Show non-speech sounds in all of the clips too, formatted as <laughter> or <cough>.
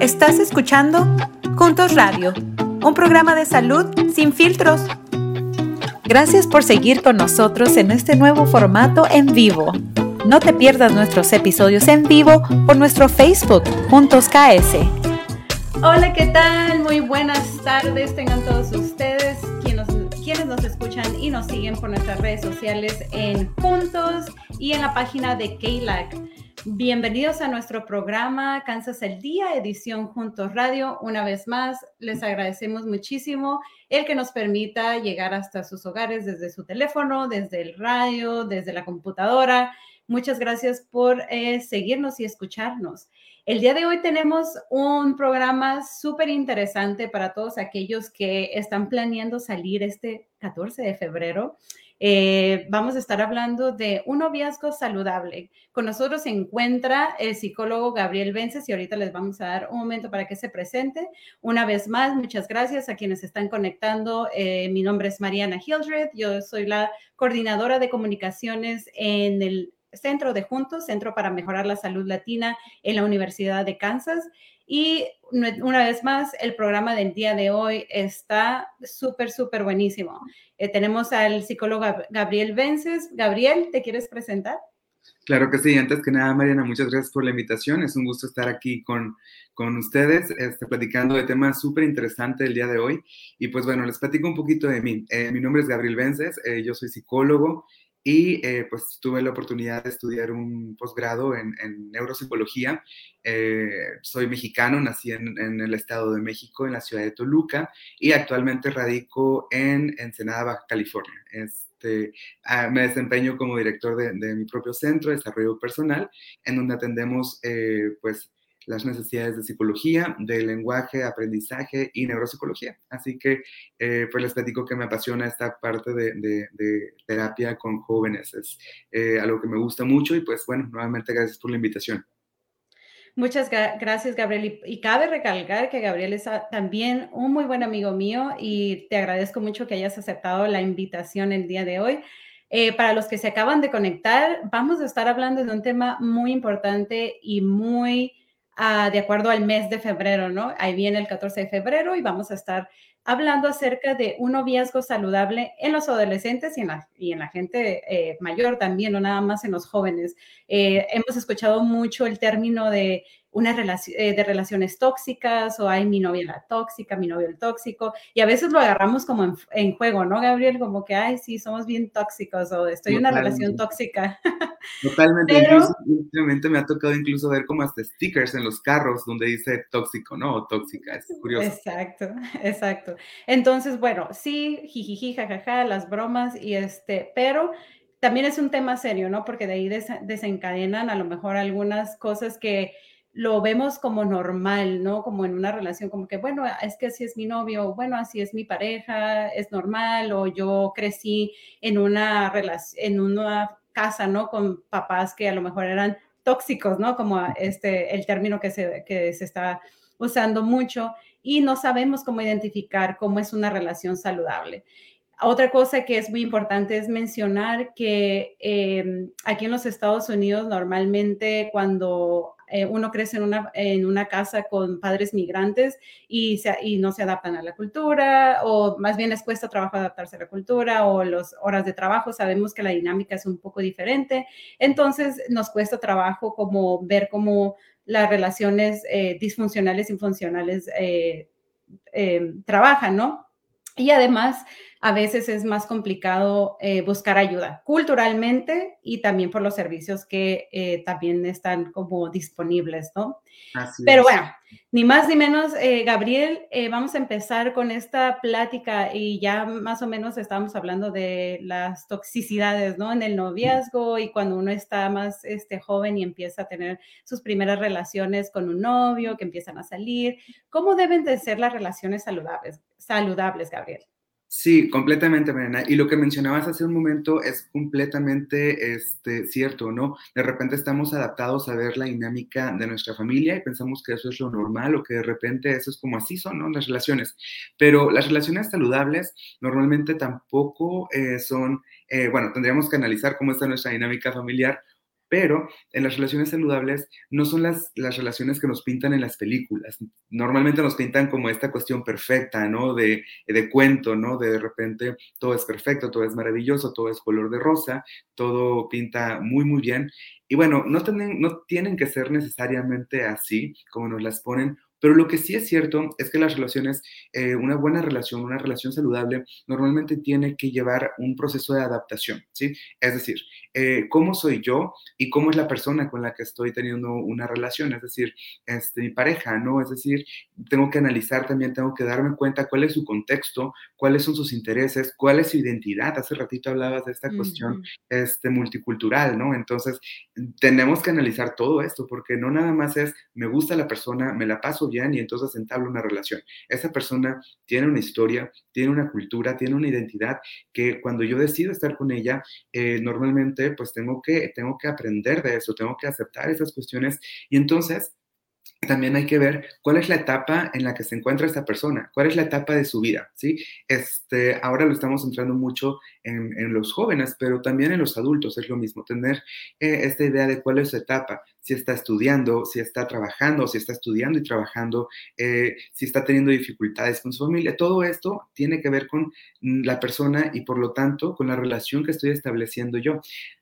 Estás escuchando Juntos Radio, un programa de salud sin filtros. Gracias por seguir con nosotros en este nuevo formato en vivo. No te pierdas nuestros episodios en vivo por nuestro Facebook Juntos KS. Hola, ¿qué tal? Muy buenas tardes tengan todos ustedes quienes nos, escuchan y nos siguen por nuestras redes sociales en Juntos y en la página de KLAC. Bienvenidos a nuestro programa Kansas el Día, edición Juntos Radio. Una vez más, les agradecemos muchísimo el que nos permita llegar hasta sus hogares desde su teléfono, desde el radio, desde la computadora. Muchas gracias por eh, seguirnos y escucharnos. El día de hoy tenemos un programa súper interesante para todos aquellos que están planeando salir este 14 de febrero. Eh, vamos a estar hablando de un noviazgo saludable. Con nosotros se encuentra el psicólogo Gabriel Vences y ahorita les vamos a dar un momento para que se presente. Una vez más, muchas gracias a quienes están conectando. Eh, mi nombre es Mariana Hildred, yo soy la coordinadora de comunicaciones en el Centro de Juntos, Centro para Mejorar la Salud Latina en la Universidad de Kansas. Y una vez más, el programa del día de hoy está súper, súper buenísimo. Eh, tenemos al psicólogo Gabriel Vences. Gabriel, ¿te quieres presentar? Claro que sí. Antes que nada, Mariana, muchas gracias por la invitación. Es un gusto estar aquí con, con ustedes, este, platicando de temas súper interesantes el día de hoy. Y pues bueno, les platico un poquito de mí. Eh, mi nombre es Gabriel Vences, eh, yo soy psicólogo y eh, pues tuve la oportunidad de estudiar un posgrado en, en, neuropsicología. Eh, soy mexicano, nací en, en, el Estado de México, en la ciudad de Toluca, y actualmente radico en Ensenada, Baja California. Este, ah, me desempeño como director de, de, mi propio centro de desarrollo personal, en donde atendemos eh, pues las necesidades de psicología, de lenguaje, aprendizaje y neuropsicología. Así que eh, pues les platico que me apasiona esta parte de, de, de terapia con jóvenes. Es eh, algo que me gusta mucho y pues bueno, nuevamente gracias por la invitación. Muchas gracias, Gabriel. Y, cabe recalcar que Gabriel es también un muy buen amigo mío y te agradezco mucho que hayas aceptado la invitación el día de hoy. Eh, para los que se acaban de conectar, vamos a estar hablando de un tema muy importante y muy uh, de acuerdo al mes de febrero, ¿no? Ahí viene el 14 de febrero y vamos a estar hablando acerca de un noviazgo saludable en los adolescentes y en la, y en la gente eh, mayor también, no nada más en los jóvenes. Eh, hemos escuchado mucho el término de una relación, eh, de relaciones tóxicas o hay mi novia la tóxica, mi novio el tóxico, y a veces lo agarramos como en, en juego, ¿no, Gabriel? Como que, ay, sí, somos bien tóxicos o estoy en una relación tóxica. <laughs> Totalmente, Pero, incluso, últimamente me ha tocado incluso ver como hasta stickers en los carros donde dice tóxico, ¿no? O tóxica, es curioso. Exacto, exacto. Entonces, bueno, sí, jijiji, jajaja, las bromas y este, pero también es un tema serio, ¿no? Porque de ahí des desencadenan a lo mejor algunas cosas que lo vemos como normal, ¿no? Como en una relación, como que, bueno, es que así es mi novio, bueno, así es mi pareja, es normal, o yo crecí en una en una casa, ¿no? Con papás que a lo mejor eran tóxicos, ¿no? Como este, el término que se, que se está usando mucho y no sabemos cómo identificar cómo es una relación saludable. Otra cosa que es muy importante es mencionar que eh, aquí en los Estados Unidos normalmente cuando eh, uno crece en una, en una casa con padres migrantes y, se, y no se adaptan a la cultura, o más bien les cuesta trabajo adaptarse a la cultura, o las horas de trabajo, sabemos que la dinámica es un poco diferente, entonces nos cuesta trabajo como ver cómo las relaciones eh, disfuncionales y funcionales eh, trabajan, ¿no? Y además, a veces es más complicado eh, buscar ayuda culturalmente y también por los servicios que eh, también están como disponibles, ¿no? Así Pero es. bueno, ni más ni menos, eh, Gabriel, eh, vamos a empezar con esta plática y ya más o menos estamos hablando de las toxicidades, ¿no? En el noviazgo y cuando uno está más este, joven y empieza a tener sus primeras relaciones con un novio, que empiezan a salir. ¿Cómo deben de ser las relaciones saludables, saludables Gabriel? Sí, completamente, Mariana. Y lo que mencionabas hace un momento es completamente este, cierto, ¿no? De repente estamos adaptados a ver la dinámica de nuestra familia y pensamos que eso es lo normal o que de repente eso es como así son, ¿no? Las relaciones. Pero las relaciones saludables normalmente tampoco eh, son, eh, bueno, tendríamos que analizar cómo está nuestra dinámica familiar Pero en las relaciones saludables no son las, las relaciones que nos pintan en las películas. Normalmente nos pintan como esta cuestión perfecta, ¿no? De, de cuento, ¿no? De, de repente todo es perfecto, todo es maravilloso, todo es color de rosa, todo pinta muy, muy bien. Y bueno, no tienen, no tienen que ser necesariamente así como nos las ponen, pero lo que sí es cierto es que las relaciones, eh, una buena relación, una relación saludable, normalmente tiene que llevar un proceso de adaptación, ¿sí? Es decir, eh, cómo soy yo y cómo es la persona con la que estoy teniendo una relación, es decir, este, mi pareja, ¿no? Es decir, tengo que analizar también, tengo que darme cuenta cuál es su contexto, cuáles son sus intereses, cuál es su identidad. Hace ratito hablabas de esta cuestión este, multicultural, ¿no? Entonces, tenemos que analizar todo esto porque no nada más es, me gusta la persona, me la paso bien y entonces entablo una relación. Esa persona tiene una historia, tiene una cultura, tiene una identidad que cuando yo decido estar con ella, eh, normalmente pues tengo que, tengo que aprender de eso, tengo que aceptar esas cuestiones y entonces también hay que ver cuál es la etapa en la que se encuentra esta persona, cuál es la etapa de su vida, ¿sí? Este, ahora lo estamos centrando mucho en, los jóvenes, pero también en los adultos es lo mismo, tener eh, esta idea de cuál es su etapa, si está estudiando, si está trabajando, si está estudiando y trabajando, eh, si está teniendo dificultades con su familia. Todo esto tiene que ver con mm, la persona y por lo tanto con la relación que estoy estableciendo yo.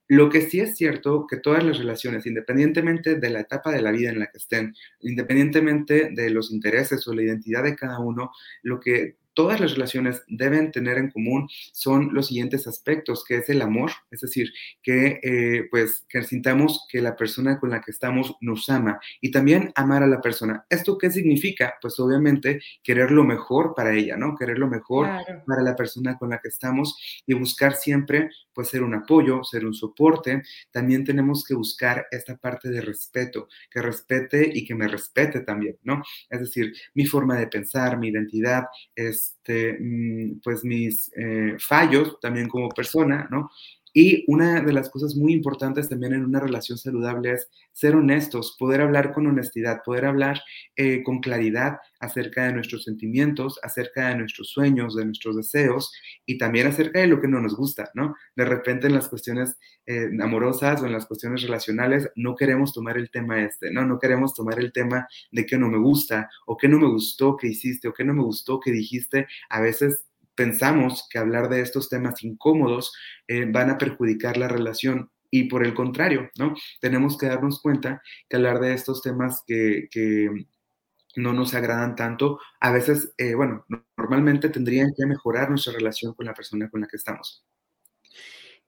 Lo que sí es cierto que todas las relaciones, independientemente de la etapa de la vida en la que estén, independientemente de los intereses o la identidad de cada uno, lo que todas las relaciones deben tener en común son los siguientes aspectos, que es el amor, es decir, que eh, pues que sintamos que la persona con la que estamos nos ama y también amar a la persona. ¿Esto qué significa? Pues obviamente querer lo mejor para ella, ¿no? Querer lo mejor para la persona con la que estamos y buscar siempre pues ser un apoyo, ser un soporte. También tenemos que buscar esta parte de respeto, que respete y que me respete también, ¿no? Es decir, mi forma de pensar, mi identidad es este, mm, pues mis eh, fallos también como persona, ¿no? Y una de las cosas muy importantes también en una relación saludable es ser honestos, poder hablar con honestidad, poder hablar eh, con claridad acerca de nuestros sentimientos, acerca de nuestros sueños, de nuestros deseos y también acerca de lo que no nos gusta, ¿no? De repente en las cuestiones eh, amorosas o en las cuestiones relacionales no queremos tomar el tema este, ¿no? No queremos tomar el tema de que no me gusta o que no me gustó que hiciste o que no me gustó que dijiste. A veces pensamos que hablar de estos temas incómodos eh, van a perjudicar la relación y por el contrario, ¿no? Tenemos que darnos cuenta que hablar de estos temas que, no nos agradan tanto, a veces, eh, bueno, normalmente tendrían que mejorar nuestra relación con la persona con la que estamos.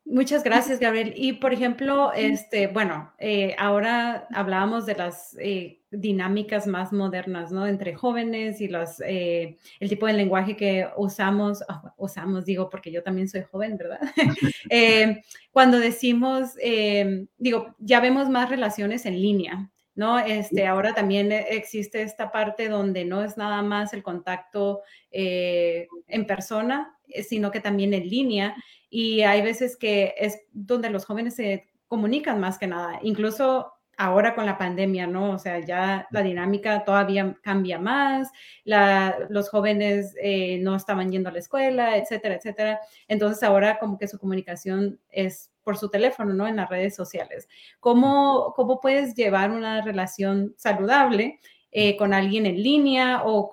Muchas gracias, Gabriel. Y por ejemplo, este, bueno, eh, ahora hablábamos de las eh, dinámicas más modernas, ¿no? Entre jóvenes y los, eh, el tipo de lenguaje que usamos, ah, usamos, digo, porque yo también soy joven, ¿verdad? <laughs> <laughs> cuando decimos, digo, ya vemos más relaciones en línea, ¿no? Este, ahora también existe esta parte donde no es nada más el contacto en persona, sino que también en línea y hay veces que es donde los jóvenes se comunican más que nada, incluso ahora con la pandemia, ¿no? O sea, ya la dinámica todavía cambia más, los jóvenes eh, no estaban yendo a la escuela, etcétera, etcétera. Entonces ahora como que su comunicación es por su teléfono, ¿no? En las redes sociales. ¿Cómo, cómo puedes llevar una relación saludable eh, con alguien en línea o,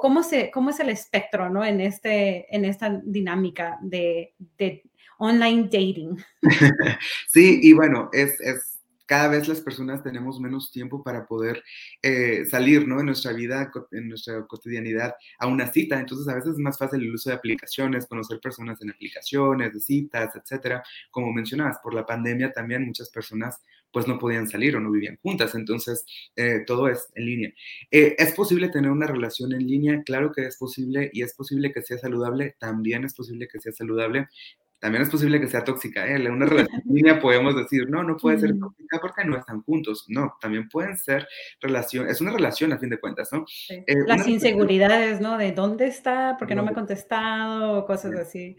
cómo, se, es el espectro ¿no? en, este, en esta dinámica de, de online dating. <laughs> Sí, y bueno, es, es cada vez las personas tenemos menos tiempo para poder eh, salir, ¿no? En nuestra vida, en nuestra cotidianidad a una cita. Entonces, a veces es más fácil el uso de aplicaciones, conocer personas en aplicaciones, de citas, etcétera. Como mencionabas, por la pandemia también muchas personas pues no podían salir o no vivían juntas. Entonces, eh, todo es en línea. Eh, ¿Es posible tener una relación en línea? Claro que es posible y es posible que sea saludable. También es posible que sea saludable también es posible que sea tóxica. ¿eh? En una relación línea podemos decir, no, no puede ser tóxica porque no están juntos. No, también pueden ser relación, es una relación a fin de cuentas, ¿no? Eh, Las inseguridades, ¿no? De dónde está, porque no, me ha contestado, cosas así.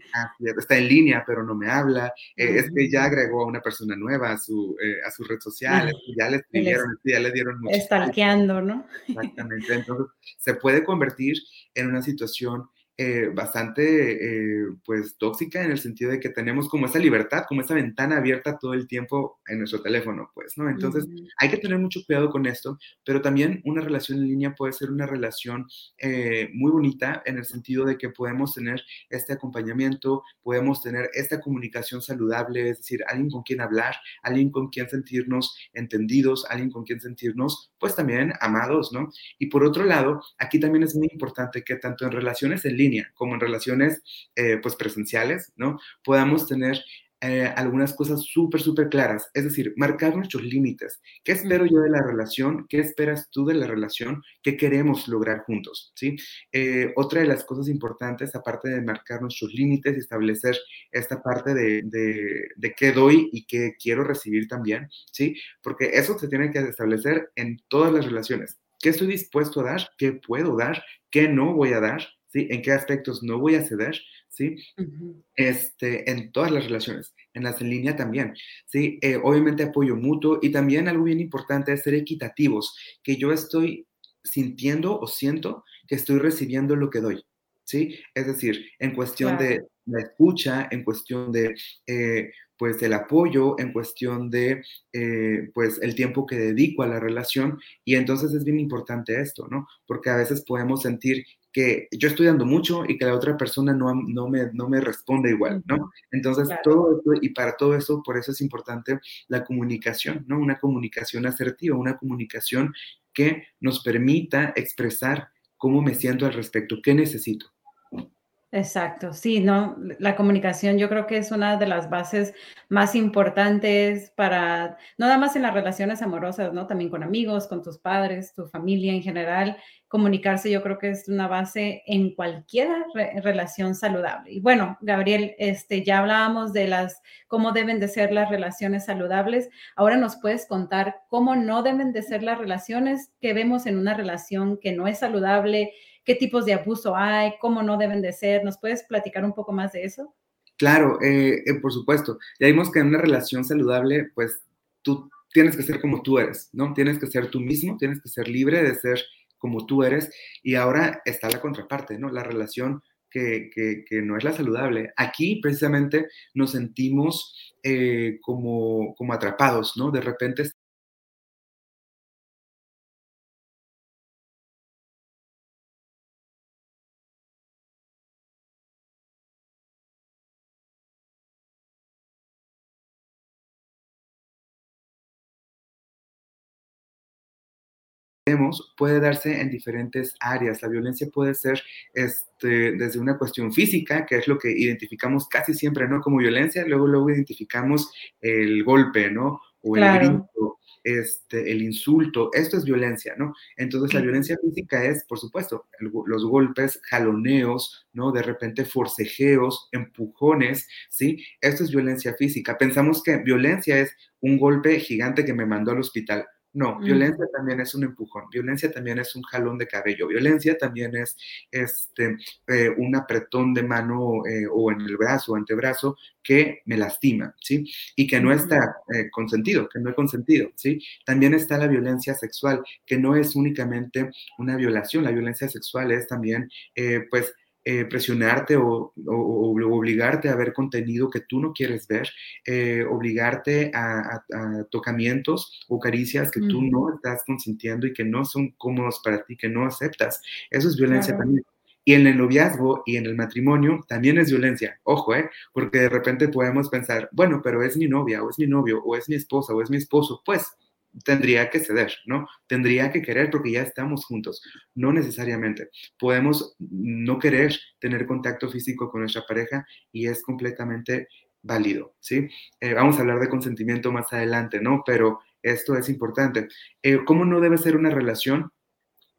está en línea, pero no me habla. Eh, es que ya agregó a una persona nueva a su, eh, a su red social, ya le escribieron, ya le dieron mucho. Estalqueando, ¿no? <laughs> Exactamente. Entonces, se puede convertir en una situación eh, bastante, eh, pues, tóxica en el sentido de que tenemos como esa libertad, como esa ventana abierta todo el tiempo en nuestro teléfono, pues, ¿no? Entonces, hay que tener mucho cuidado con esto, pero también una relación en línea puede ser una relación eh, muy bonita en el sentido de que podemos tener este acompañamiento, podemos tener esta comunicación saludable, es decir, alguien con quien hablar, alguien con quien sentirnos entendidos, alguien con quien sentirnos, pues, también amados, ¿no? Y por otro lado, aquí también es muy importante que tanto en relaciones en línea, como en relaciones eh, pues presenciales, ¿no? Podamos tener eh, algunas cosas súper, súper claras, es decir, marcar nuestros límites. ¿Qué espero yo de la relación? ¿Qué esperas tú de la relación? ¿Qué queremos lograr juntos? ¿sí? Eh, otra de las cosas importantes, aparte de marcar nuestros límites y establecer esta parte de, de, de, qué doy y qué quiero recibir también, ¿sí? Porque eso se tiene que establecer en todas las relaciones. ¿Qué estoy dispuesto a dar? ¿Qué puedo dar? ¿Qué no voy a dar? ¿sí? En qué aspectos no voy a ceder, ¿sí? este, en todas las relaciones, en las en línea también, ¿sí? Eh, obviamente apoyo mutuo y también algo bien importante es ser equitativos, que yo estoy sintiendo o siento que estoy recibiendo lo que doy, ¿sí? Es decir, en cuestión de la escucha, en cuestión de, eh, pues, el apoyo, en cuestión de, eh, pues, el tiempo que dedico a la relación. Y entonces es bien importante esto, ¿no? Porque a veces podemos sentir que yo estoy dando mucho y que la otra persona no, no, me, no me responde igual, ¿no? Entonces, todo esto, y para todo eso, por eso es importante la comunicación, ¿no? Una comunicación asertiva, una comunicación que nos permita expresar cómo me siento al respecto, qué necesito. Exacto, sí, no, la comunicación yo creo que es una de las bases más importantes para, no nada más en las relaciones amorosas, ¿no? También con amigos, con tus padres, tu familia en general. Comunicarse yo creo que es una base en cualquier relación saludable. Y bueno, Gabriel, este, ya hablábamos de las, cómo deben de ser las relaciones saludables. Ahora nos puedes contar cómo no deben de ser las relaciones que vemos en una relación que no es saludable qué tipos de abuso hay, cómo no deben de ser. ¿Nos puedes platicar un poco más de eso? Claro, eh, eh, por supuesto. Ya vimos que en una relación saludable, pues tú tienes que ser como tú eres, ¿no? Tienes que ser tú mismo, tienes que ser libre de ser como tú eres. Y ahora está la contraparte, ¿no? La relación que, que, no es la saludable. Aquí precisamente nos sentimos eh, como, como atrapados, ¿no? De repente puede darse en diferentes áreas. La violencia puede ser este, desde una cuestión física, que es lo que identificamos casi siempre, ¿no? Como violencia, luego, luego identificamos el golpe, ¿no? O el grito, este, el insulto, esto es violencia, ¿no? Entonces la violencia física es, por supuesto, los golpes, jaloneos, ¿no? De repente forcejeos, empujones, ¿sí? Esto es violencia física. Pensamos que violencia es un golpe gigante que me mandó al hospital. No, violencia también es un empujón, violencia también es un jalón de cabello, violencia también es este, eh, un apretón de mano eh, o en el brazo o antebrazo que me lastima, ¿sí? Y que no está eh, consentido, que no es consentido, ¿sí? También está la violencia sexual, que no es únicamente una violación, la violencia sexual es también, pues, eh, presionarte o, obligarte a ver contenido que tú no quieres ver, eh, obligarte a, tocamientos o caricias que tú no estás consintiendo y que no son cómodos para ti, que no aceptas. Eso es violencia también. Y en el noviazgo y en el matrimonio también es violencia. Ojo, ¿eh? Porque de repente podemos pensar, bueno, pero es mi novia, o es mi novio, o es mi esposa, o es mi esposo. Pues tendría que ceder, ¿no? Tendría que querer porque ya estamos juntos. No necesariamente. Podemos no querer tener contacto físico con nuestra pareja y es completamente válido, ¿sí? Eh, vamos a hablar de consentimiento más adelante, ¿no? Pero esto es importante. Eh, ¿Cómo no debe ser una relación?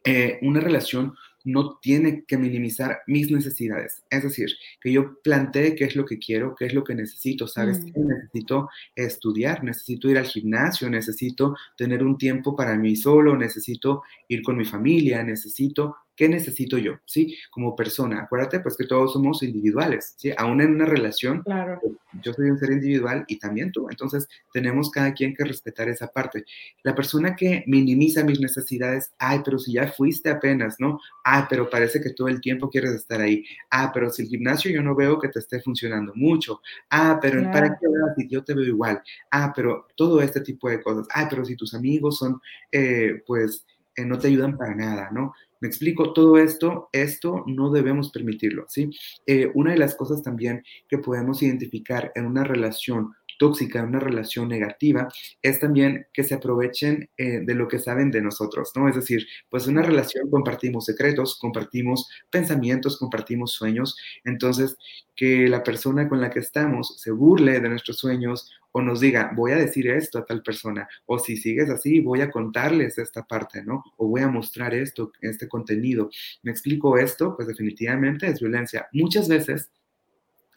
Eh, una relación no tiene que minimizar mis necesidades. Es decir, que yo plantee qué es lo que quiero, qué es lo que necesito, ¿sabes? Mm. Necesito estudiar, necesito ir al gimnasio, necesito tener un tiempo para mí solo, necesito ir con mi familia, necesito ¿Qué necesito yo? ¿Sí? Como persona. Acuérdate, pues que todos somos individuales, ¿sí? Aún en una relación, claro. Pues, yo soy un ser individual y también tú. Entonces, tenemos cada quien que respetar esa parte. La persona que minimiza mis necesidades, ay, pero si ya fuiste apenas, ¿no? Ay, pero parece que todo el tiempo quieres estar ahí. Ah, pero si el gimnasio yo no veo que te esté funcionando mucho. Ah, pero Claro. ¿para qué si yo te veo igual? Ah, pero todo este tipo de cosas. Ah, pero si tus amigos son, eh, pues, eh, no te ayudan para nada, ¿no? Me explico, todo esto, esto no debemos permitirlo, ¿sí? Eh, una de las cosas también que podemos identificar en una relación tóxica, una relación negativa, es también que se aprovechen eh, de lo que saben de nosotros, ¿no? Es decir, pues una relación compartimos secretos, compartimos pensamientos, compartimos sueños, entonces que la persona con la que estamos se burle de nuestros sueños o nos diga, voy a decir esto a tal persona, o si sigues así, voy a contarles esta parte, ¿no? O voy a mostrar esto, este contenido. ¿Me explico esto? Pues definitivamente es violencia. Muchas veces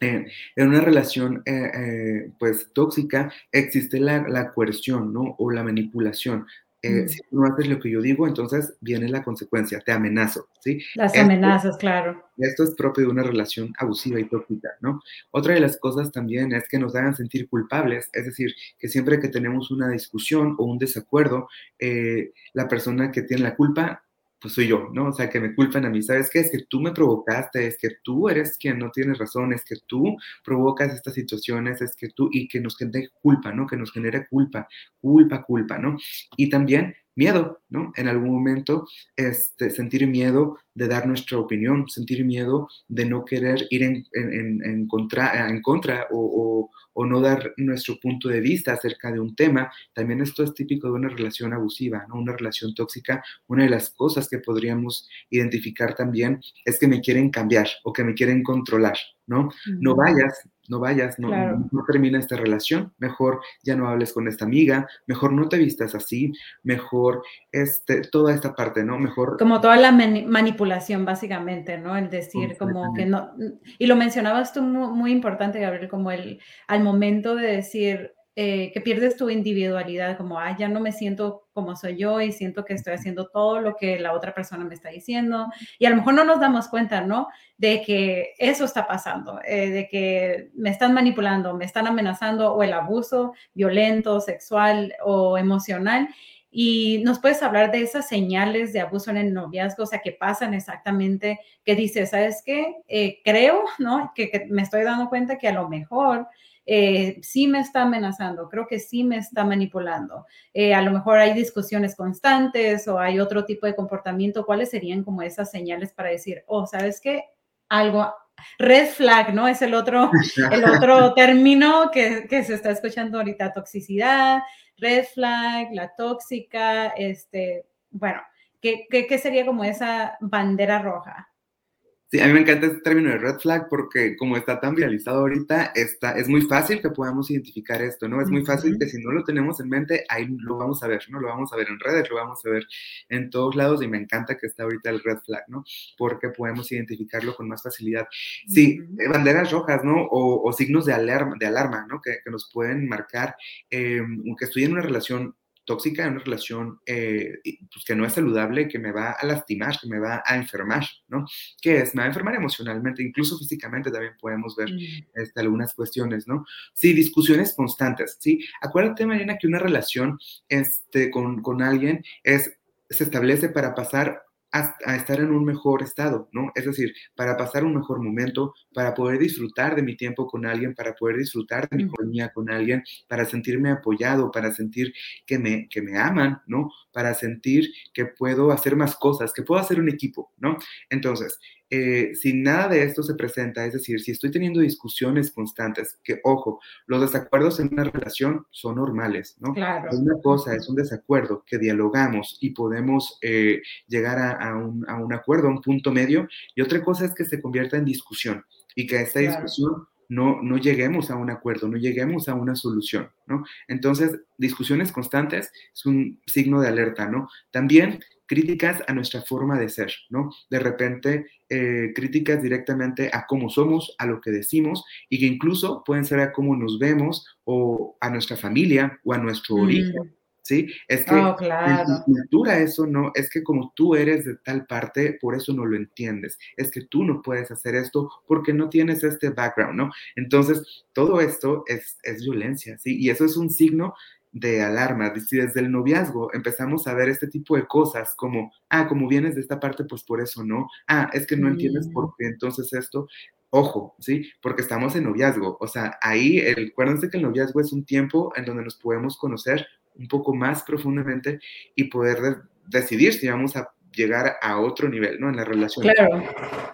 eh, en una relación eh, eh, pues tóxica existe la, la, coerción, ¿no? O la manipulación. Mm. Si no haces lo que yo digo, entonces viene la consecuencia, te amenazo, ¿sí? Las esto, amenazas, claro. Esto es propio de una relación abusiva y tóxica, ¿no? Otra de las cosas también es que nos hagan sentir culpables, es decir, que siempre que tenemos una discusión o un desacuerdo, la persona que tiene la culpa pues soy yo, ¿no? O sea, que me culpan a mí, ¿sabes qué? Es que tú me provocaste, es que tú eres quien no tienes razón, es que tú provocas estas situaciones, es que tú, y que nos genere culpa, ¿no? Que nos genere culpa, culpa, culpa, ¿no? Y también miedo, ¿no? En algún momento, este, sentir miedo de dar nuestra opinión, sentir miedo de no querer ir en, en, en contra, en contra o, o, o, no dar nuestro punto de vista acerca de un tema. También esto es típico de una relación abusiva, ¿no? Una relación tóxica. Una de las cosas que podríamos identificar también es que me quieren cambiar o que me quieren controlar, ¿no? Uh -huh. No vayas, no vayas, no, Claro. no, no termina esta relación, mejor ya no hables con esta amiga, mejor no te vistas así, mejor este, toda esta parte, ¿no? Mejor... Como toda la mani- manipulación, básicamente, ¿no? El decir como que no, y lo mencionabas tú muy, muy importante, Gabriel, como el, al momento de decir eh, que pierdes tu individualidad, como, ah, ya no me siento como soy yo y siento que estoy haciendo todo lo que la otra persona me está diciendo. Y a lo mejor no nos damos cuenta, ¿no? De que eso está pasando, eh, de que me están manipulando, me están amenazando o el abuso violento, sexual o emocional. Y nos puedes hablar de esas señales de abuso en el noviazgo, o sea, que pasan exactamente, que dices, ¿sabes qué? Eh, creo, ¿no? Que, que, me estoy dando cuenta que a lo mejor eh, sí me está amenazando, creo que sí me está manipulando. Eh, a lo mejor hay discusiones constantes o hay otro tipo de comportamiento. ¿Cuáles serían como esas señales para decir, oh, ¿sabes qué? Algo, red flag, ¿no? Es el otro, <laughs> el otro término que, que se está escuchando ahorita, toxicidad, red flag, la tóxica, este, bueno, ¿qué, qué, qué sería como esa bandera roja? Sí, a mí me encanta este término de red flag porque como está tan viralizado ahorita, está, es muy fácil que podamos identificar esto, ¿no? Es muy fácil que si no lo tenemos en mente, ahí lo vamos a ver, ¿no? Lo vamos a ver en redes, lo vamos a ver en todos lados y me encanta que está ahorita el red flag, ¿no? Porque podemos identificarlo con más facilidad. Sí, -huh. banderas rojas, ¿no? O, o, signos de alarma, de alarma ¿no? Que, que nos pueden marcar eh, que estoy en una relación tóxica, en una relación eh, pues que no es saludable, que me va a lastimar, que me va a enfermar, ¿no? ¿Qué es? Me va a enfermar emocionalmente, incluso físicamente también podemos ver mm. este, algunas cuestiones, ¿no? Sí, discusiones constantes, ¿sí? Acuérdate, Mariana, que una relación este, con, con alguien es, se establece para pasar a, a, estar en un mejor estado, ¿no? Es decir, para pasar un mejor momento, para poder disfrutar de mi tiempo con alguien, para poder disfrutar de mi compañía con alguien, para sentirme apoyado, para sentir que me, que me aman, ¿no? Para sentir que puedo hacer más cosas, que puedo hacer un equipo, ¿no? Entonces, eh, si nada de esto se presenta, es decir, si estoy teniendo discusiones constantes, que ojo, los desacuerdos en una relación son normales, ¿no? Claro. Una cosa es un desacuerdo que dialogamos y podemos eh, llegar a, a, un, a, un, acuerdo, a un punto medio, y otra cosa es que se convierta en discusión y que esta claro. discusión no, no lleguemos a un acuerdo, no lleguemos a una solución, ¿no? Entonces, discusiones constantes es un signo de alerta, ¿no? También críticas a nuestra forma de ser, ¿no? De repente, eh, críticas directamente a cómo somos, a lo que decimos, y que incluso pueden ser a cómo nos vemos o a nuestra familia o a nuestro mm. origen. ¿sí? Es que oh, claro. en tu cultura eso no, es que como tú eres de tal parte, por eso no lo entiendes. Es que tú no puedes hacer esto porque no tienes este background, ¿no? Entonces, todo esto es, es violencia, ¿sí? Y eso es un signo de alarma. Si desde el noviazgo empezamos a ver este tipo de cosas como, ah, como vienes de esta parte, pues por eso no. Ah, es que no entiendes por mm. qué entonces esto. Ojo, ¿sí? Porque estamos en noviazgo. O sea, ahí, el, acuérdense que el noviazgo es un tiempo en donde nos podemos conocer un poco más profundamente y poder decidir si vamos a llegar a otro nivel, ¿no? En la relación. Claro.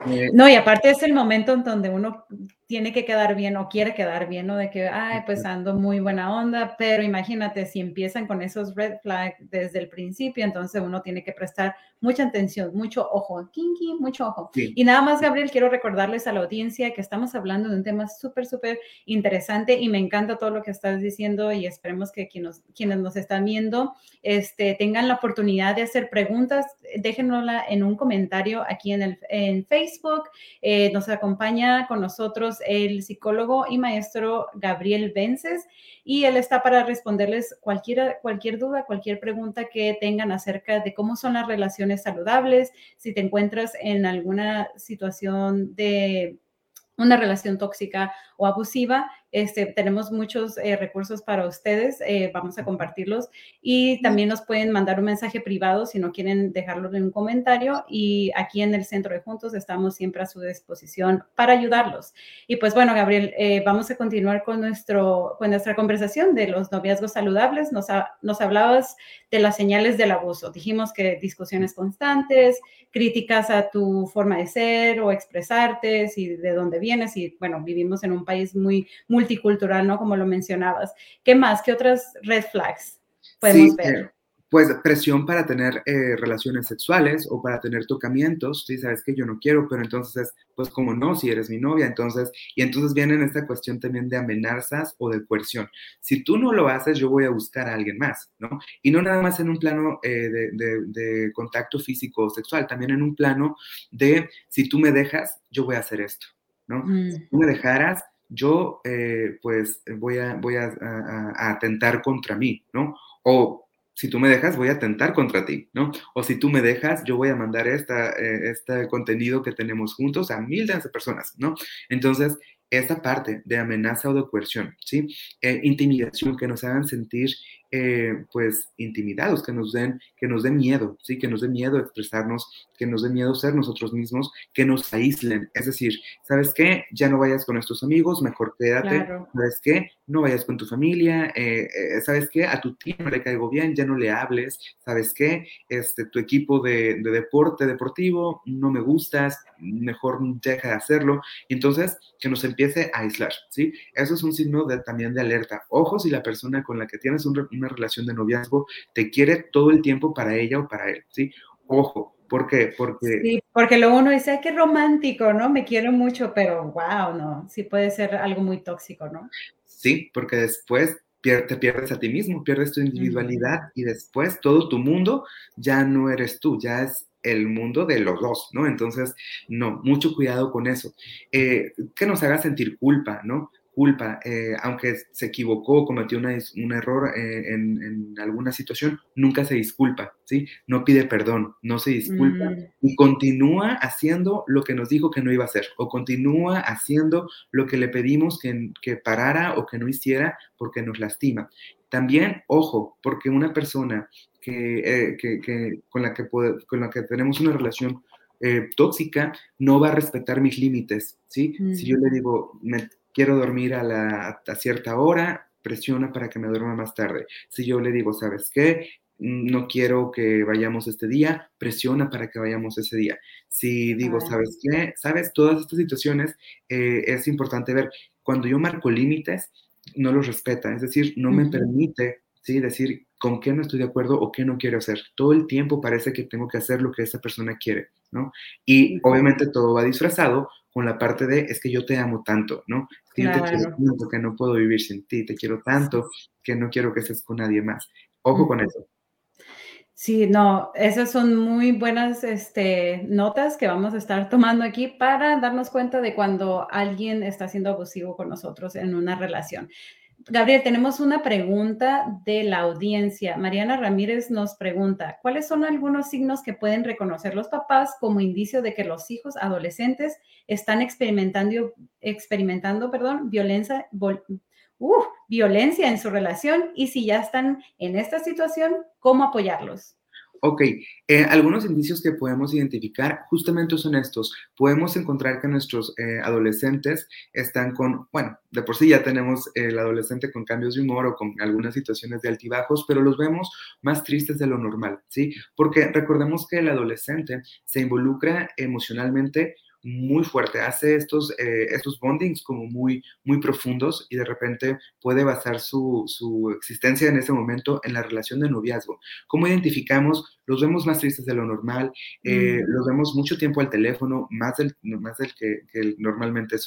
Eh, no, y aparte es el momento en donde uno tiene que quedar bien o quiere quedar bien, ¿no? De que, ay, pues ando muy buena onda, pero imagínate si empiezan con esos red flags desde el principio, entonces uno tiene que prestar mucha atención, mucho ojo, kinky, mucho ojo. Y nada más, Gabriel, quiero recordarles a la audiencia que estamos hablando de un tema súper, súper interesante y me encanta todo lo que estás diciendo y esperemos que quienes, quienes nos están viendo este, tengan la oportunidad de hacer preguntas, déjenosla en un comentario aquí en, el, en Facebook, eh, nos acompaña con nosotros el psicólogo y maestro Gabriel Vences y él está para responderles cualquier, cualquier duda, cualquier pregunta que tengan acerca de cómo son las relaciones saludables, si te encuentras en alguna situación de una relación tóxica o abusiva, este, tenemos muchos eh, recursos para ustedes, eh, vamos a compartirlos y también nos pueden mandar un mensaje privado si no quieren dejarlo en un comentario y aquí en el Centro de Juntos estamos siempre a su disposición para ayudarlos. Y pues bueno, Gabriel, eh, vamos a continuar con, nuestro, con nuestra conversación de los noviazgos saludables. Nos, nos hablabas de las señales del abuso. Dijimos que discusiones constantes, críticas a tu forma de ser o expresarte, si de dónde vienes y bueno, vivimos en un país muy, muy multicultural, ¿no? Como lo mencionabas. ¿Qué más? ¿Qué otras red flags podemos ver? Eh, pues presión para tener eh, relaciones sexuales o para tener tocamientos, sí, sabes que yo no quiero, pero entonces es, pues como no, si eres mi novia, entonces, y entonces viene esta cuestión también de amenazas o de coerción. Si tú no lo haces, yo voy a buscar a alguien más, ¿no? Y no nada más en un plano eh, de, contacto físico o sexual, también en un plano de, si tú me dejas, yo voy a hacer esto, ¿no? Si mm. tú me dejaras, yo eh, pues voy, a, voy a, atentar contra mí, ¿no? O si tú me dejas, voy a atentar contra ti, ¿no? O si tú me dejas, yo voy a mandar esta, eh, este contenido que tenemos juntos a miles de personas, ¿no? Entonces, esta parte de amenaza o de coerción, ¿sí? Eh, intimidación, que nos hagan sentir eh, pues intimidados, que nos den, que nos den miedo, sí, que nos dé miedo expresarnos, que nos dé miedo ser nosotros mismos, que nos aíslen. Es decir, ¿sabes qué? Ya no vayas con estos amigos, mejor quédate. ¿Sabes qué? No vayas con tu familia. Eh, eh, ¿Sabes qué? A tu tío no le caigo bien, ya no le hables. ¿Sabes qué? Este, tu equipo de, de deporte deportivo no me gustas, mejor deja de hacerlo. Entonces, que nos empiece a aislar, ¿sí? Eso es un signo de, también de alerta. Ojo si la persona con la que tienes un, una relación de noviazgo te quiere todo el tiempo para ella o para él, ¿sí? Ojo, ¿por qué? Porque... Sí, porque luego uno dice, qué romántico, ¿no? Me quiero mucho, pero wow, no, sí puede ser algo muy tóxico, ¿no? Sí, porque después te pierdes a ti mismo, pierdes tu individualidad y después todo tu mundo ya no eres tú, ya es el mundo de los dos, ¿no? Entonces, no, mucho cuidado con eso. Eh, que nos haga sentir culpa, ¿no? Culpa, eh, aunque se equivocó, cometió un error eh, en, alguna situación, nunca se disculpa, ¿sí? No pide perdón, no se disculpa mm. y continúa haciendo lo que nos dijo que no iba a hacer o continúa haciendo lo que le pedimos que, que parara o que no hiciera porque nos lastima. También, ojo, porque una persona que, eh, con, la que con la que tenemos una relación tóxica no va a respetar mis límites, ¿sí? Si yo le digo, me, quiero dormir a, la, cierta hora, presiona para que me duerma más tarde. Si yo le digo, ¿sabes qué? No quiero que vayamos este día, presiona para que vayamos ese día. Si digo, ¿sabes qué? ¿Sabes? Todas estas situaciones eh, es importante ver. Cuando yo marco límites, no los respeta, es decir, no me permite ¿sí? decir con qué no estoy de acuerdo o qué no quiero hacer. Todo el tiempo parece que tengo que hacer lo que esa persona quiere, ¿no? Y obviamente todo va disfrazado con la parte de es que yo te amo tanto, ¿no? Es que yo te quiero tanto que no puedo vivir sin ti, te quiero tanto que no quiero que estés con nadie más. Ojo con eso. Sí, no, esas son muy buenas este, notas que vamos a estar tomando aquí para darnos cuenta de cuando alguien está siendo abusivo con nosotros en una relación. Gabriel, tenemos una pregunta de la audiencia. Mariana Ramírez nos pregunta, ¿cuáles son algunos signos que pueden reconocer los papás como indicio de que los hijos adolescentes están experimentando, experimentando violencia, uh, violencia en su relación? Y si ya están en esta situación, ¿cómo apoyarlos? Ok, eh, algunos indicios que podemos identificar justamente son estos. Podemos encontrar que nuestros eh, adolescentes están con, bueno, de por sí ya tenemos el adolescente con cambios de humor o con algunas situaciones de altibajos, pero los vemos más tristes de lo normal, ¿sí? Porque recordemos que el adolescente se involucra emocionalmente muy fuerte, hace estos, eh, estos bondings como muy, muy profundos y de repente puede basar su, su, existencia en ese momento en la relación de noviazgo. ¿Cómo identificamos? Los vemos más tristes de lo normal, eh, mm. los vemos mucho tiempo al teléfono, más del, más del que, que normalmente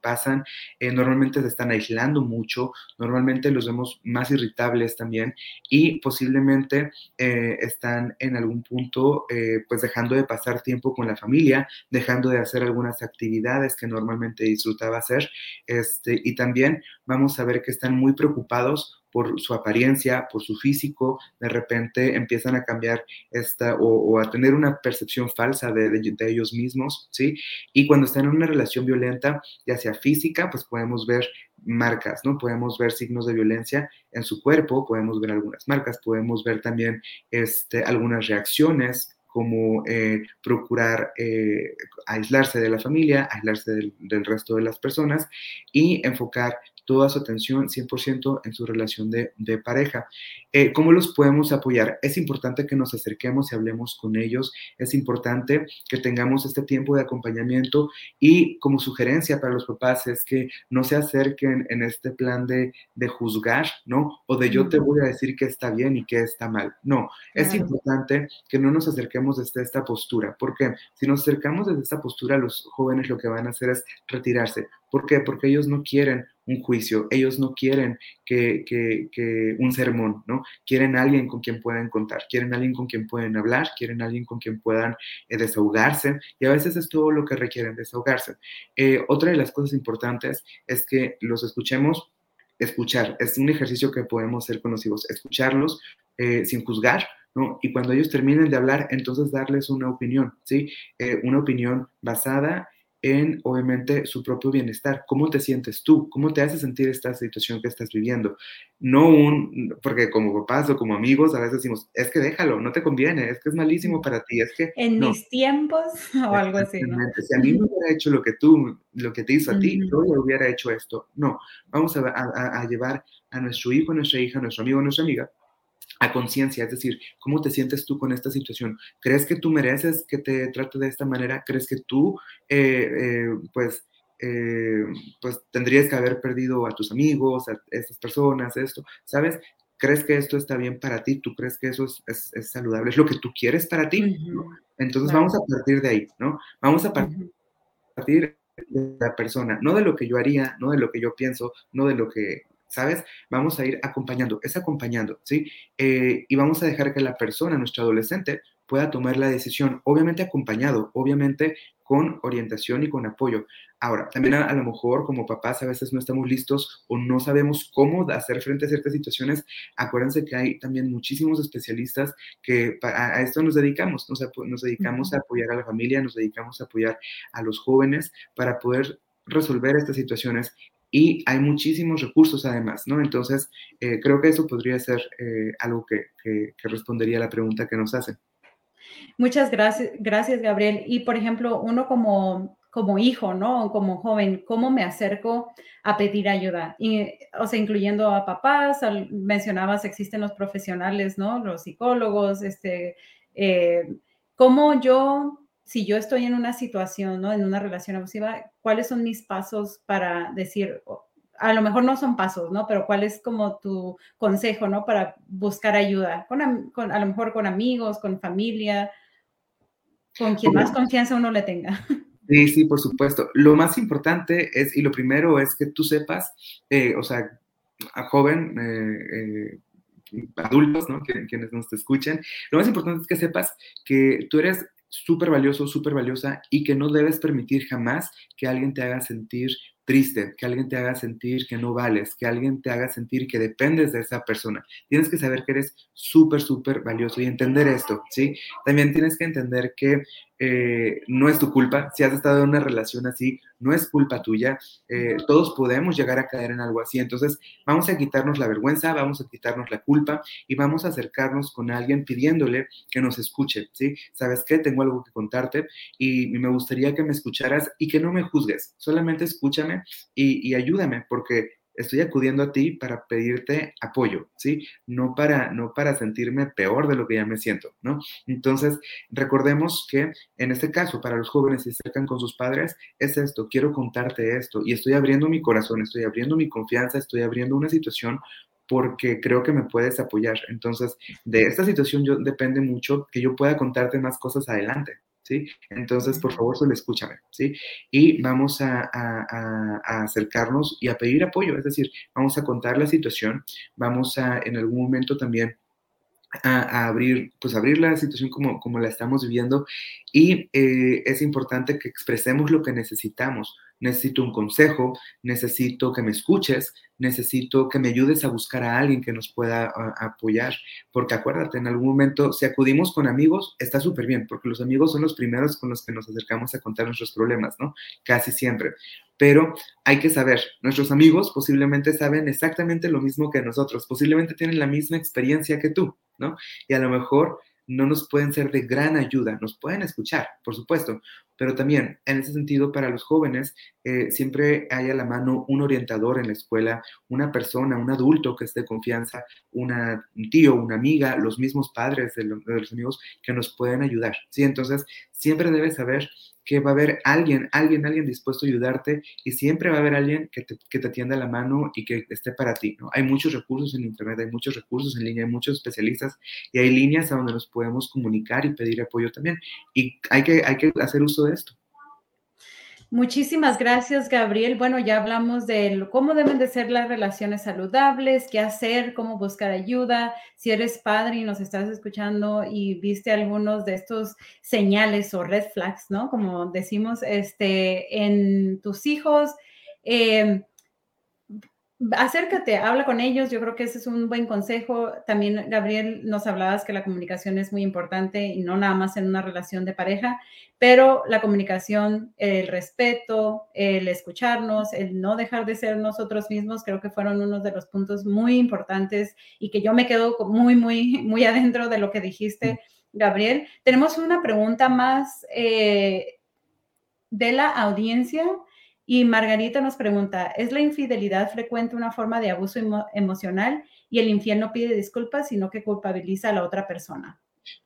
pasan, eh, normalmente se están aislando mucho, normalmente los vemos más irritables también y posiblemente están en algún punto pues dejando de pasar tiempo con la familia, dejando de hacer algunas actividades que normalmente disfrutaba hacer. Este, y también vamos a ver que están muy preocupados por su apariencia, por su físico, de repente empiezan a cambiar esta o, a tener una percepción falsa de, de, ellos mismos, ¿sí? Y cuando están en una relación violenta, ya sea física, pues podemos ver marcas, ¿no? Podemos ver signos de violencia en su cuerpo, podemos ver algunas marcas, podemos ver también este, algunas reacciones como eh, procurar eh, aislarse de la familia, aislarse del, del, resto de las personas y enfocar toda su atención 100% en su relación de, de pareja. Eh, ¿Cómo los podemos apoyar? Es importante que nos acerquemos y hablemos con ellos, es importante que tengamos este tiempo de acompañamiento y como sugerencia para los papás es que no se acerquen en este plan de, de juzgar, ¿no? O de yo te voy a decir que está bien y que está mal. No, es importante que no nos acerquemos desde esta postura, porque si nos acercamos desde esta postura, los jóvenes lo que van a hacer es retirarse. ¿Por qué? Porque ellos no quieren un juicio, ellos no quieren que, un sermón, ¿no? Quieren alguien con quien puedan contar, quieren alguien con quien pueden hablar, quieren alguien con quien puedan eh, desahogarse y a veces es todo lo que requieren, desahogarse. Eh, otra de las cosas importantes es que los escuchemos escuchar. Es un ejercicio que podemos hacer con los hijos, escucharlos eh, sin juzgar, ¿no? Y cuando ellos terminen de hablar, entonces darles una opinión, ¿sí? una opinión basada en, obviamente, su propio bienestar. ¿Cómo te sientes tú? ¿Cómo te hace sentir esta situación que estás viviendo? No un, porque como papás o como amigos a veces decimos, es que déjalo, no te conviene, es que es malísimo para ti, es que... En mis tiempos <laughs> o algo así, ¿no? Si a mí me <laughs> hubiera hecho lo que tú, lo que te hizo a ti, yo hubiera hecho esto. No, vamos a, a, a llevar a nuestro hijo, a nuestra hija, a nuestro amigo, a nuestra amiga a conciencia, es decir, ¿cómo te sientes tú con esta situación? ¿Crees que tú mereces que te trate de esta manera? ¿Crees que tú, eh, eh, pues, eh, pues tendrías que haber perdido a tus amigos, a estas personas, esto, ¿sabes? ¿Crees que esto está bien para ti? ¿Tú crees que eso es, saludable? ¿Es lo que tú quieres para ti? Entonces vamos a partir de ahí, ¿no? Vamos a partir de la persona, no de lo que yo haría, no de lo que yo pienso, no de lo que ¿sabes? Vamos a ir acompañando, es acompañando, ¿sí? Eh, y vamos a dejar que la persona, nuestro adolescente, pueda tomar la decisión, obviamente acompañado, obviamente con orientación y con apoyo. Ahora, también a, lo mejor como papás a veces no estamos listos o no sabemos cómo hacer frente a ciertas situaciones. Acuérdense que hay también muchísimos especialistas que a, esto nos dedicamos, nos, nos dedicamos a apoyar a la familia, nos dedicamos a apoyar a los jóvenes para poder resolver estas situaciones y hay muchísimos recursos además, ¿no? Entonces, eh, creo que eso podría ser eh, algo que, que, respondería a la pregunta que nos hacen. Muchas gracias, gracias, Gabriel. Y, por ejemplo, uno como, como hijo, ¿no? Como joven, ¿cómo me acerco a pedir ayuda? Y, o sea, incluyendo a papás, mencionabas, existen los profesionales, ¿no? Los psicólogos, este, eh, ¿cómo yo si yo estoy en una situación, ¿no? En una relación abusiva, ¿cuáles son mis pasos para decir, a lo mejor no son pasos, ¿no? Pero cuál es como tu consejo, ¿no? Para buscar ayuda, con, con a lo mejor con amigos, con familia, con quien más confianza uno le tenga. <laughs> Sí, sí, por supuesto. Lo más importante es, y lo primero es que tú sepas, eh, o sea, a joven, eh, eh, adultos, ¿no? quienes nos escuchen, lo más importante es que sepas que tú eres súper valioso, súper valiosa y que no debes permitir jamás que alguien te haga sentir triste, que alguien te haga sentir que no vales, que alguien te haga sentir que dependes de esa persona. Tienes que saber que eres súper, súper valioso y entender esto, ¿sí? También tienes que entender que eh, no es tu culpa. Si has estado en una relación así, no es culpa tuya. Eh, todos podemos llegar a caer en algo así. Entonces, vamos a quitarnos la vergüenza, vamos a quitarnos la culpa y vamos a acercarnos con alguien pidiéndole que nos escuche, ¿sí? ¿Sabes qué? Tengo algo que contarte y me gustaría que me escucharas y que no me juzgues. Solamente escúchame y, y ayúdame porque estoy acudiendo a ti para pedirte apoyo, ¿sí? No para, no para sentirme peor de lo que ya me siento, ¿no? Entonces, recordemos que en este caso, para los jóvenes que se acercan con sus padres, es esto, quiero contarte esto y estoy abriendo mi corazón, estoy abriendo mi confianza, estoy abriendo una situación porque creo que me puedes apoyar. Entonces, de esta situación yo, depende mucho que yo pueda contarte más cosas adelante, ¿sí? Entonces, por favor, solo escúchame, ¿sí? Y vamos a, acercarnos y a pedir apoyo, es decir, vamos a contar la situación, vamos a en algún momento también a, abrir, pues abrir la situación como, como la estamos viviendo y eh, es importante que expresemos lo que necesitamos. Necesito un consejo, necesito que me escuches, necesito que me ayudes a buscar a alguien que nos pueda apoyar, porque acuérdate, en algún momento, si acudimos con amigos, está súper bien, porque los amigos son los primeros con los que nos acercamos a contar nuestros problemas, ¿no? Casi siempre. Pero hay que saber, nuestros amigos posiblemente saben exactamente lo mismo que nosotros, posiblemente tienen la misma experiencia que tú, ¿no? Y a lo mejor no nos pueden ser de gran ayuda, nos pueden escuchar, por supuesto, pero también en ese sentido para los jóvenes eh, siempre hay a la mano un orientador en la escuela, una persona, un adulto que esté de confianza, una, un tío, una amiga, los mismos padres de, los amigos que nos pueden ayudar, ¿sí? Entonces, siempre debes saber que va a haber alguien, alguien, alguien dispuesto a ayudarte y siempre va a haber alguien que te, que te tienda la mano y que esté para ti, ¿no? Hay muchos recursos en Internet, hay muchos recursos en línea, hay muchos especialistas y hay líneas a donde nos podemos comunicar y pedir apoyo también. Y hay que, hay que hacer uso de esto. Muchísimas gracias, Gabriel. Bueno, ya hablamos de cómo deben de ser las relaciones saludables, qué hacer, cómo buscar ayuda. Si eres padre y nos estás escuchando y viste algunos de estos señales o red flags, ¿no? Como decimos, este, en tus hijos, eh, acércate, habla con ellos. Yo creo que ese es un buen consejo. También, Gabriel, nos hablabas que la comunicación es muy importante y no nada más en una relación de pareja, pero la comunicación, el respeto, el escucharnos, el no dejar de ser nosotros mismos, creo que fueron unos de los puntos muy importantes y que yo me quedo muy, muy, muy adentro de lo que dijiste, Gabriel. Tenemos una pregunta más eh, de la audiencia. Y Margarita nos pregunta, ¿es la infidelidad frecuente una forma de abuso emocional y el infiel no pide disculpas, sino que culpabiliza a la otra persona?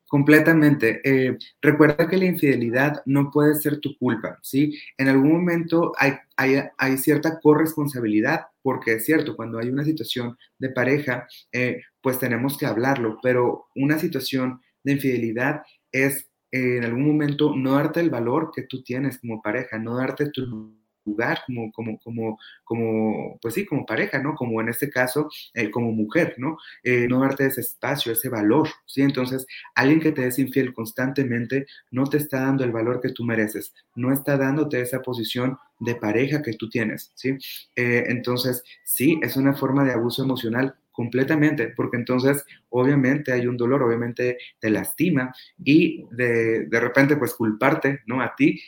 Completamente. Eh, recuerda que la infidelidad no puede ser tu culpa, ¿sí? En algún momento hay, cierta corresponsabilidad, porque es cierto, cuando hay una situación de pareja, eh, pues tenemos que hablarlo, pero una situación de infidelidad es eh, en algún momento no darte el valor que tú tienes como pareja, no darte tu lugar como, como, como, como, pues sí, como pareja, ¿no? Como en este caso, eh, como mujer, ¿no? Eh, no darte ese espacio, ese valor, ¿sí? Entonces, alguien que te es infiel constantemente no te está dando el valor que tú mereces, no está dándote esa posición de pareja que tú tienes, ¿sí? Eh, entonces, sí, es una forma de abuso emocional completamente, porque entonces obviamente hay un dolor, obviamente te lastima y de, de repente pues culparte, ¿no? A ti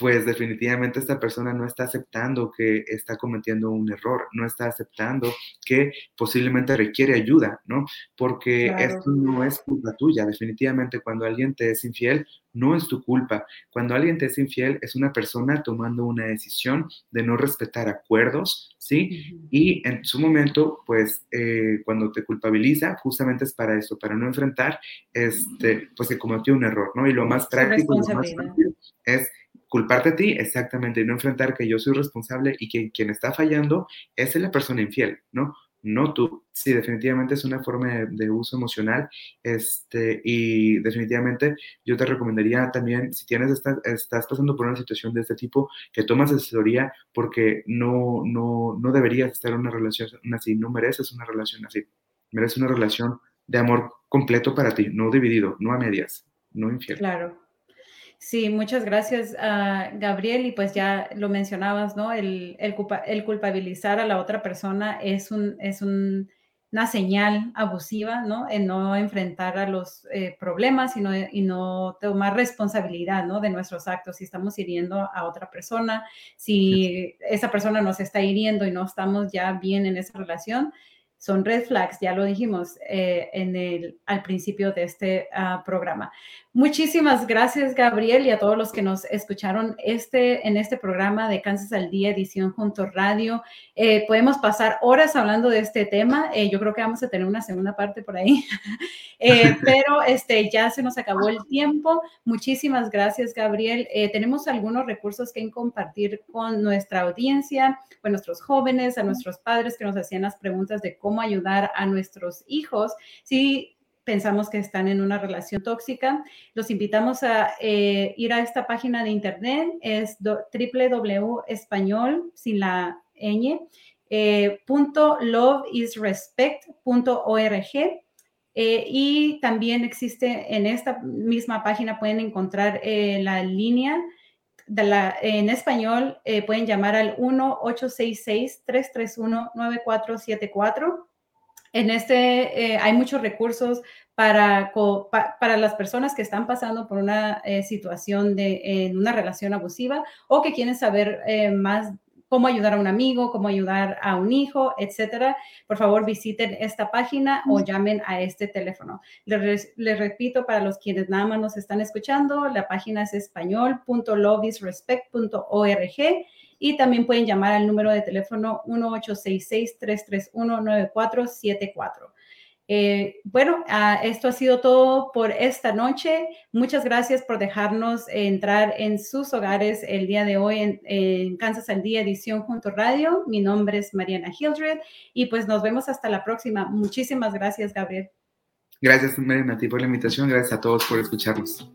pues definitivamente esta persona no está aceptando que está cometiendo un error, no está aceptando que posiblemente requiere ayuda, ¿no? Porque esto no es culpa tuya, definitivamente cuando alguien te es infiel, no es tu culpa. Cuando alguien te es infiel, es una persona tomando una decisión de no respetar acuerdos, ¿sí? Y en su momento, pues, eh, cuando te culpabiliza, justamente es para eso, para no enfrentar, este, pues que cometió un error, ¿no? Y lo más práctico, lo más fácil es culparte a ti, exactamente, y no enfrentar que yo soy responsable y que quien está fallando es la persona infiel, ¿no? No tú. Sí, definitivamente es una forma de, uso emocional. Este, y definitivamente yo te recomendaría también, si tienes estás pasando por una situación de este tipo, que tomas asesoría porque no, no, no deberías estar en una relación así, no mereces una relación así. Mereces una relación de amor completo para ti, no dividido, no a medias, no infiel. Claro. Sí, muchas gracias, uh, Gabriel. Y pues ya lo mencionabas, ¿no? El, el, el, culpabilizar a la otra persona es, un, es un, una señal abusiva, ¿no? En no enfrentar a los eh, problemas y no, y no tomar responsabilidad, ¿no? De nuestros actos. Si estamos hiriendo a otra persona, si esa persona nos está hiriendo y no estamos ya bien en esa relación, son red flags, ya lo dijimos eh, en el, al principio de este uh, programa. Muchísimas gracias, Gabriel, y a todos los que nos escucharon este, en este programa de Kansas al Día, edición junto radio. Eh, podemos pasar horas hablando de este tema. Eh, yo creo que vamos a tener una segunda parte por ahí, <laughs> eh, <laughs> pero este, ya se nos acabó el tiempo. Muchísimas gracias, Gabriel. tenemos algunos recursos que compartir con nuestra audiencia, con nuestros jóvenes, a nuestros padres que nos hacían las preguntas de cómo ayudar a nuestros hijos. Si pensamos que están en una relación tóxica. Los invitamos a eh, ir a esta página de internet, es www.español, eh. Eh, y también existe en esta misma página, pueden encontrar la línea de en español, pueden llamar al 1-866-331-9474 en este hay muchos recursos para, para las personas que están pasando por una eh, situación de en una relación abusiva o que quieren saber eh, más cómo ayudar a un amigo, cómo ayudar a un hijo, etcétera, por favor visiten esta página o llamen a este teléfono. Les, repito, para los quienes nada más nos están escuchando, la página es español.lobbiesrespect.org y también pueden llamar al número de teléfono 1866-331-9474. Eh, bueno, ah, esto ha sido todo por esta noche. Muchas gracias por dejarnos entrar en sus hogares el día de hoy en, Kansas al Día Edición Junto Radio. Mi nombre es Mariana Hildred y pues nos vemos hasta la próxima. Muchísimas gracias, Gabriel. Gracias, Mariana, a ti por la invitación. Gracias a todos por escucharnos.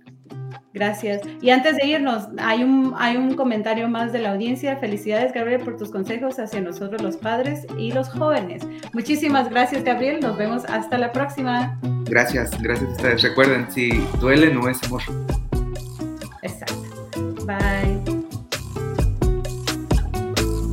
Gracias. Y antes de irnos, hay un, hay un comentario más de la audiencia. Felicidades, Gabriel, por tus consejos hacia nosotros los padres y los jóvenes. Muchísimas gracias, Gabriel. Nos vemos hasta la próxima. Gracias, gracias a ustedes. Recuerden, si duele, no es amor.